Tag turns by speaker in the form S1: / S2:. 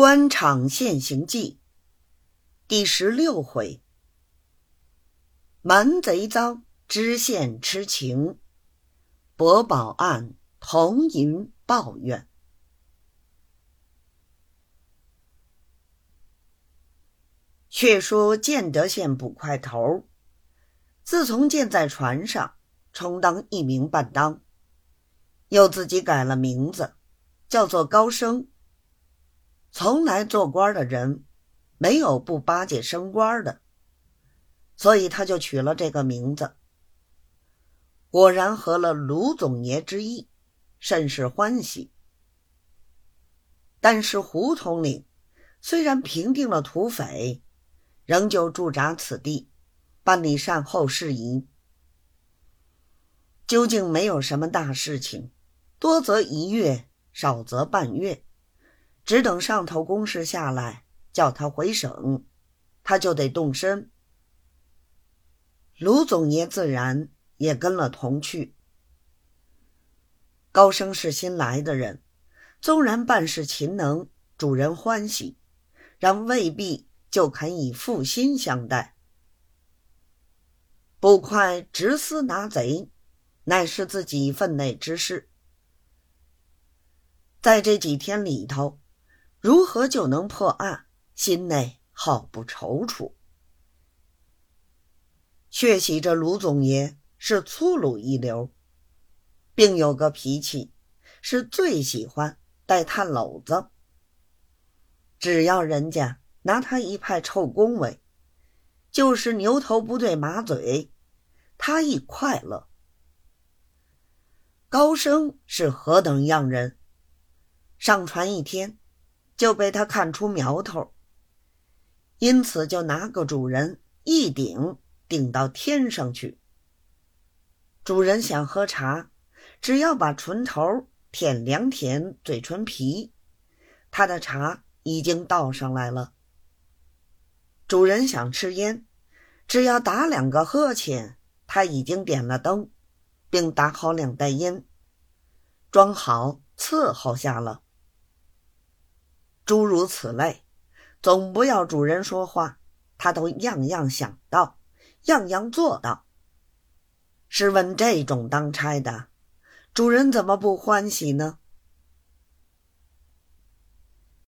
S1: 官场现形记第十六回：蛮贼赃，知县痴情，博宝案，同银抱怨。却说建德县捕快头，自从建在船上，充当一名半当，又自己改了名字，叫做高升。从来做官的人，没有不巴结升官的，所以他就取了这个名字。果然合了卢总爷之意，甚是欢喜。但是胡统领虽然平定了土匪，仍旧驻扎此地，办理善后事宜。究竟没有什么大事情，多则一月，少则半月。只等上头公事下来，叫他回省，他就得动身。卢总爷自然也跟了同去。高升是新来的人，纵然办事勤能，主人欢喜，然未必就肯以负心相待。捕快直司拿贼，乃是自己分内之事。在这几天里头。如何就能破案？心内好不踌躇。却喜这卢总爷是粗鲁一流，并有个脾气，是最喜欢带探篓子。只要人家拿他一派臭恭维，就是牛头不对马嘴，他亦快乐。高升是何等样人？上船一天。就被他看出苗头，因此就拿个主人一顶顶到天上去。主人想喝茶，只要把唇头舔两舔嘴唇皮，他的茶已经倒上来了。主人想吃烟，只要打两个呵欠，他已经点了灯，并打好两袋烟，装好伺候下了。诸如此类，总不要主人说话，他都样样想到，样样做到。试问这种当差的，主人怎么不欢喜呢？